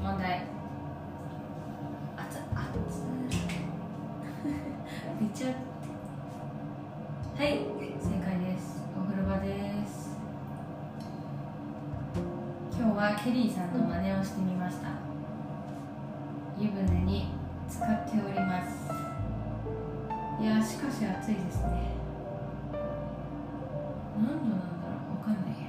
問題。熱熱 めっちゃ。はい正解です。お風呂場です。今日はケリーさんの真似をしてみました。湯船に使っております。いやしかし暑いですね。何度なんだろう。わかんない。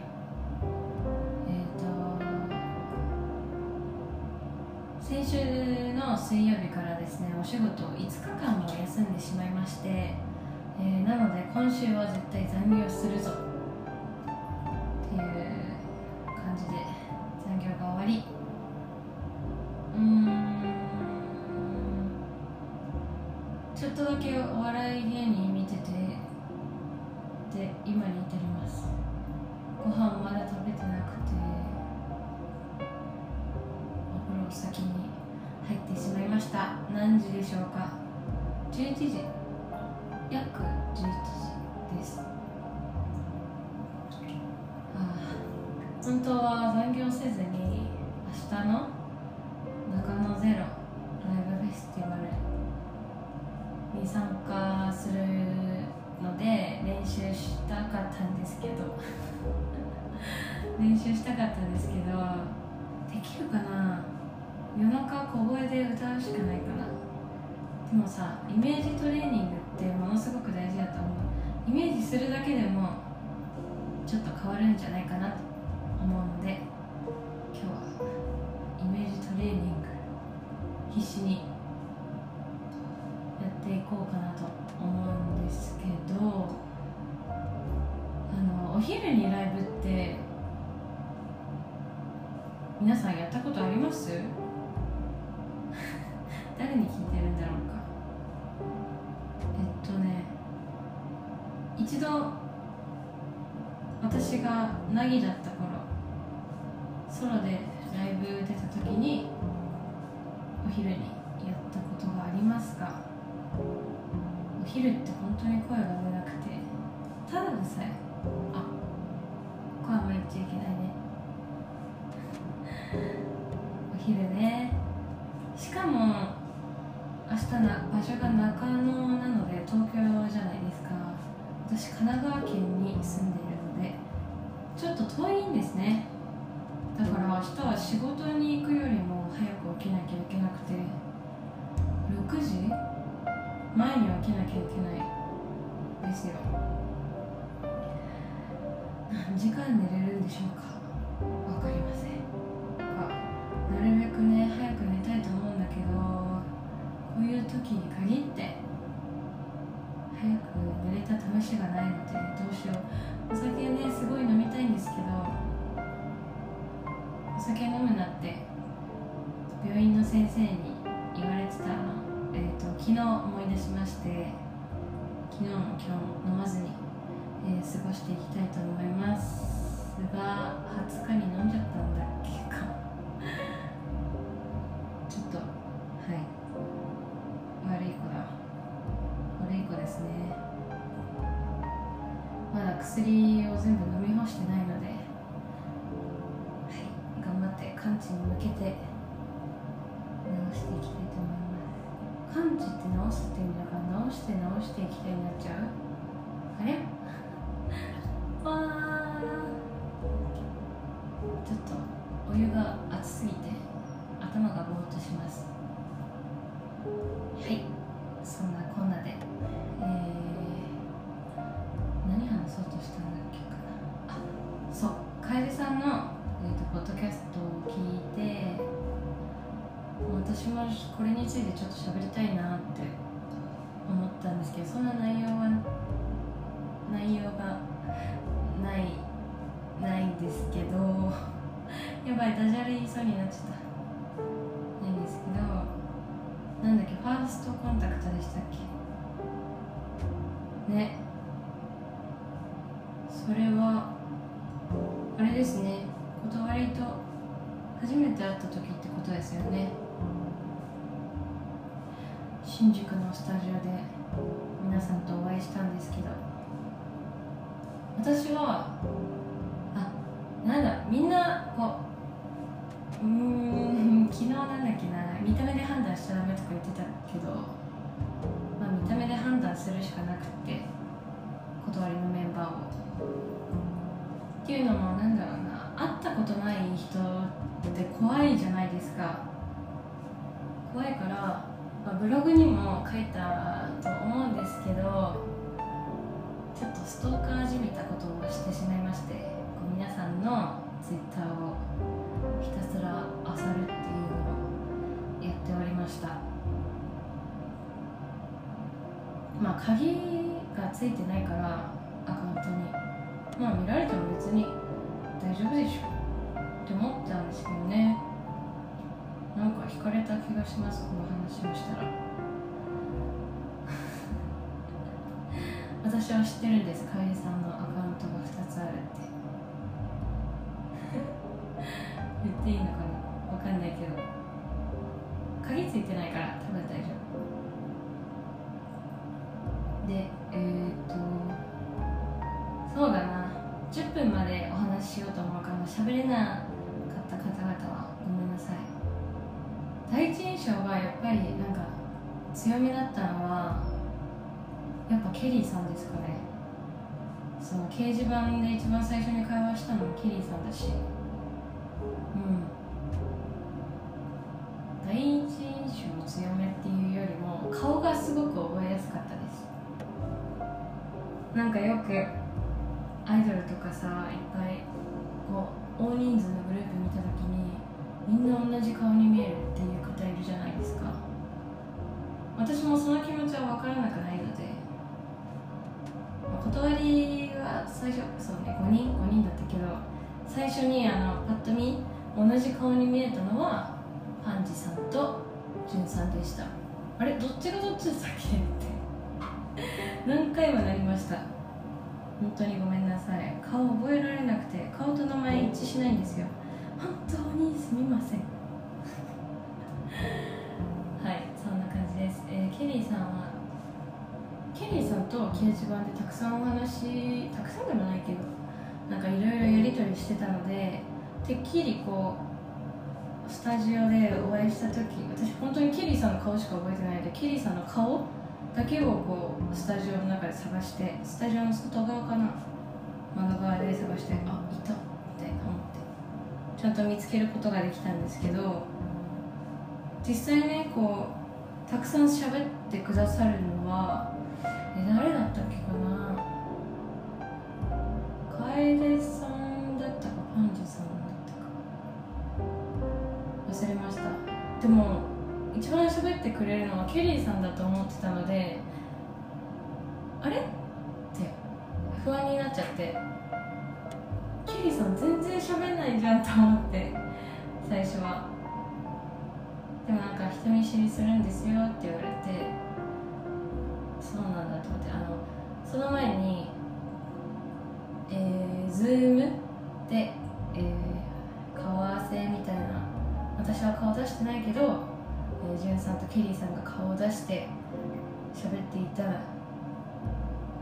の水曜日からですねお仕事を5日間も休んでしまいまして、えーなので今週は絶対残業するぞ。っていう感じで残業が終わり。うーん。ちょっとだけお笑い芸人ってしまいました。何時でしょうか？11時。約11時です。ああ。本当は残業せずに明日の中野ゼロライブフェスティバルに参加するので練習したかったんですけど。練習したかったんですけどできるかな？夜中小声で歌うしかないかな。でもさイメージトレーニングってものすごく大事だと思う。イメージするだけでもちょっと変わるんじゃないかなと思うので。一度私がナギだった頃ソロでライブ出た時にお昼にやったことがありますがお昼って本当に声が出なくてただでさえあここはま言っちゃいけないね。お昼ね。しかも明日な場所が中野なので東京じゃないですか。私神奈川県に住んでいるのでちょっと遠いんですね。だから明日は仕事に行くよりも早く起きなきゃいけなくて6時？前に起きなきゃいけないですよ。何時間寝れるんでしょうか？がないのでどうしよう。お酒ねすごい飲みたいんですけどお酒飲むなって病院の先生に言われてた、えー、と昨日思い出しまして昨日も今日も飲まずに、えー過ごしていきたいと思います。薬を全部飲み干してないのではい頑張って完治に向けて治していきたいと思います。完治って治すって意味だから治して治していきたいになっちゃう？あれ？楓さんの、えー、とポッドキャストを聞いて私もこれについてちょっと喋りたいなって思ったんですけどそんな内容は内容がないないんですけど やばいダジャレ言いそうになっちゃったないんですけどなんだっけファーストコンタクトでしたっけ？ね。それはあれですね。断りと初めて会った時ってことですよね。新宿のスタジオで皆さんとお会いしたんですけど。私はあなんだみんなこううーん昨日なんだっけな見た目で判断しちゃダメとか言ってたけど、まあ、見た目で判断するしかなくって断りのメンバーをっていうのもなんだろうな。会ったことない人って怖いじゃないですか。怖いから、まあ、ブログにも書いたと思うんですけどちょっとストーカーじみたことをしてしまいましてこう皆さんのツイッターをひたすら漁るっていうのをやっておりました。まあ鍵がついてないからアカウントに。まあ見られても別に大丈夫でしょって思ったんですけどね。なんか惹かれた気がしますこの話をしたら。私は知ってるんです。かえりさんのアカウントが2つあるって。言っていいのかな？わかんないけど。鍵ついてないから多分大丈夫。10分までお話ししようと思うから喋れなかった方々はごめんなさい。第一印象がやっぱりなんか強めだったのはやっぱケリーさんですかね。その掲示板で一番最初に会話したのもケリーさんだし。うん。第一印象強めっていうよりも顔がすごく覚えやすかったです。なんかよくアイドルとかさいっぱいこう大人数のグループ見た時にみんな同じ顔に見えるっていう方いるじゃないですか。私もその気持ちは分からなくないので、まあ、断りは最初そうね5人5人だったけど最初にあのパッと見同じ顔に見えたのはパンジさんとジュンさんでした。あれどっちがどっちだったっけって。何回もなりました。本当にごめんなさい。顔覚えられなくて顔と名前一致しないんですよ。本当にすみません。はいそんな感じです、えー、ケリーさんは？ケリーさんと掲示板でたくさんお話たくさんでもないけどなんかいろいろやり取りしてたのでてっきりこうスタジオでお会いした時私本当にケリーさんの顔しか覚えてないのでケリーさんの顔だけをこうスタジオの中で探してスタジオの外側かな？窓側で探してあいたみたいな思ってちゃんと見つけることができたんですけど実際ねこうたくさん喋ってくださるのはえ誰だったっけかな？楓さんだったかパンジさんだったか。忘れました。でも一番喋ってくれるのはケリーさんだと思ってたのであれ？って不安になっちゃって。ケリーさん全然喋んないじゃんと思って最初は。でもなんか人見知りするんですよって言われてそうなんだと思ってあのその前にえー、ズームで、えー、顔合わせみたいな。私は顔出してないけど、えー、ジュンさんとケリーさんが顔を出して喋っていたら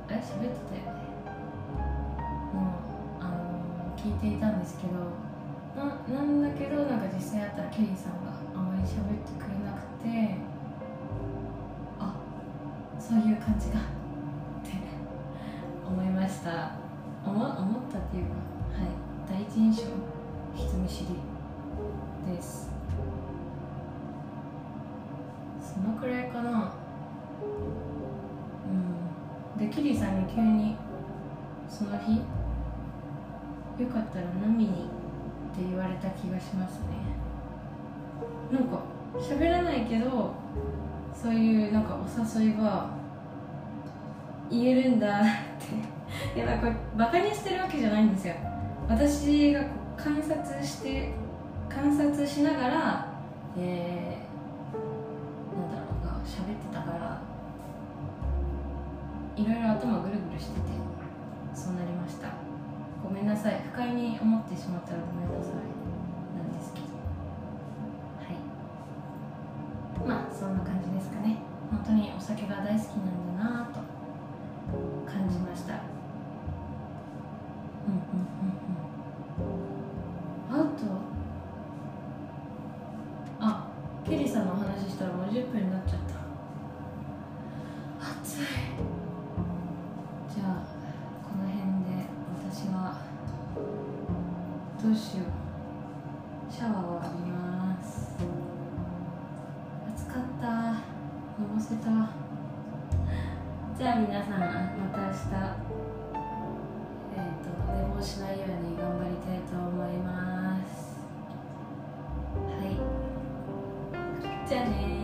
え喋ってたよね。もうあのー、聞いていたんですけどななんだけどなんか実際あったらケリーさんがあまり喋ってくれなくてあそういう感じがって思いました。思思ったっていうかはい。第一印象人見知りです。そのくらいかな。うん。でキリさんに急にその日よかったら飲みにって言われた気がしますね。なんか喋らないけどそういうなんかお誘いが言えるんだって。いやなんかバカにしてるわけじゃないんですよ。私が観察して観察しながら、えいろいろ頭ぐるぐるしててそうなりました。ごめんなさい。不快に思ってしまったらごめんなさい。なんですけど。はい。まあそんな感じですかね。本当にお酒が大好きなんだなと感じました。うんうんうんうん。あとあケリさんのお話したらもう10分になっちゃった。せた。じゃあ皆さんまた明日えっ、と寝坊しないように頑張りたいと思います。はい。じゃあね